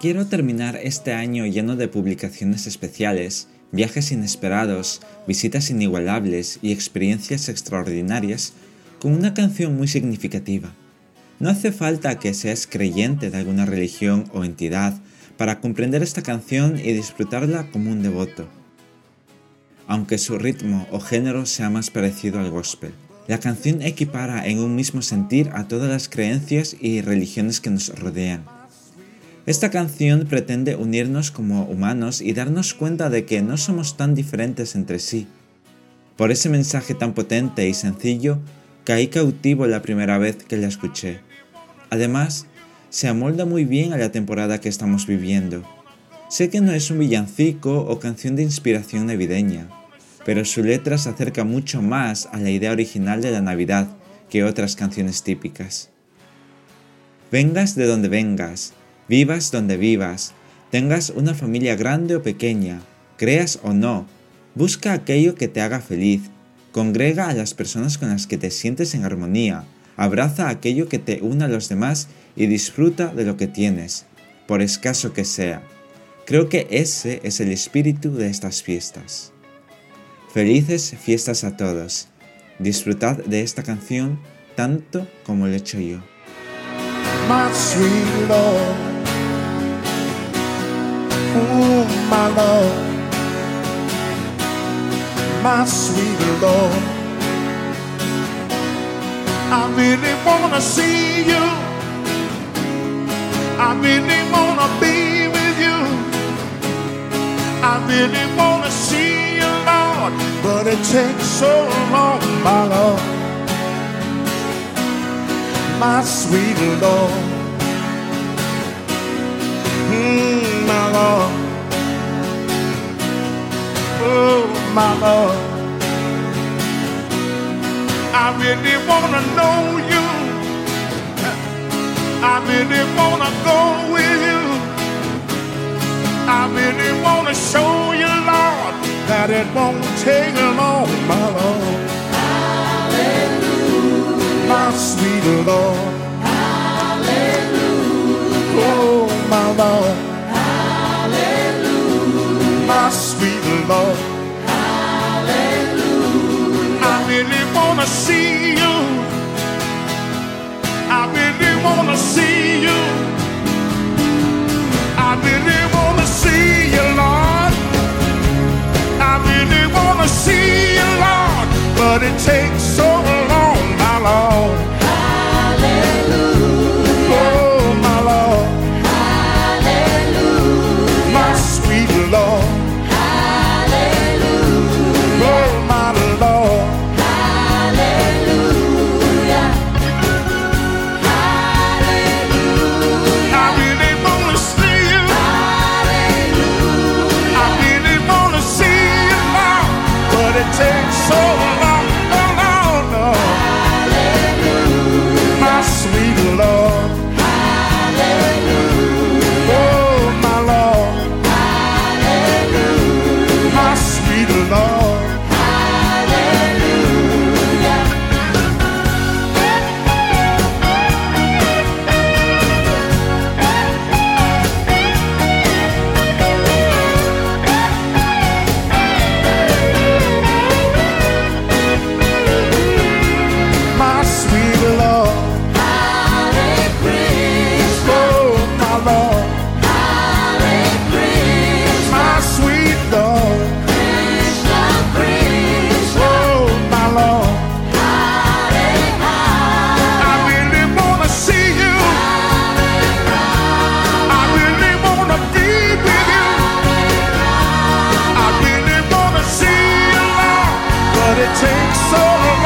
Quiero terminar este año lleno de publicaciones especiales, viajes inesperados, visitas inigualables y experiencias extraordinarias con una canción muy significativa. No hace falta que seas creyente de alguna religión o entidad para comprender esta canción y disfrutarla como un devoto, aunque su ritmo o género sea más parecido al gospel. La canción equipara en un mismo sentir a todas las creencias y religiones que nos rodean. Esta canción pretende unirnos como humanos y darnos cuenta de que no somos tan diferentes entre sí. Por ese mensaje tan potente y sencillo, caí cautivo la primera vez que la escuché. Además, se amolda muy bien a la temporada que estamos viviendo. Sé que no es un villancico o canción de inspiración navideña, pero su letra se acerca mucho más a la idea original de la Navidad que otras canciones típicas. Vengas de donde vengas, vivas donde vivas, tengas una familia grande o pequeña, creas o no, busca aquello que te haga feliz, congrega a las personas con las que te sientes en armonía, abraza aquello que te une a los demás y disfruta de lo que tienes, por escaso que sea. Creo que ese es el espíritu de estas fiestas. Felices fiestas a todos. Disfrutad de esta canción tanto como lo he hecho yo. Oh, my Lord, my sweet Lord. I really wanna see you. I really wanna be with you. I really wanna see you, Lord, but it takes so long, my Lord my sweet Lord. My Lord. I really want to know you. I really want to go with you. I really want to show you, Lord, that it won't take long, my Lord my sweet Lord. Hallelujah. Oh, my Lord. Hallelujah. My sweet Lord. wanna see you. I really wanna see you. I really wanna Take takes so long.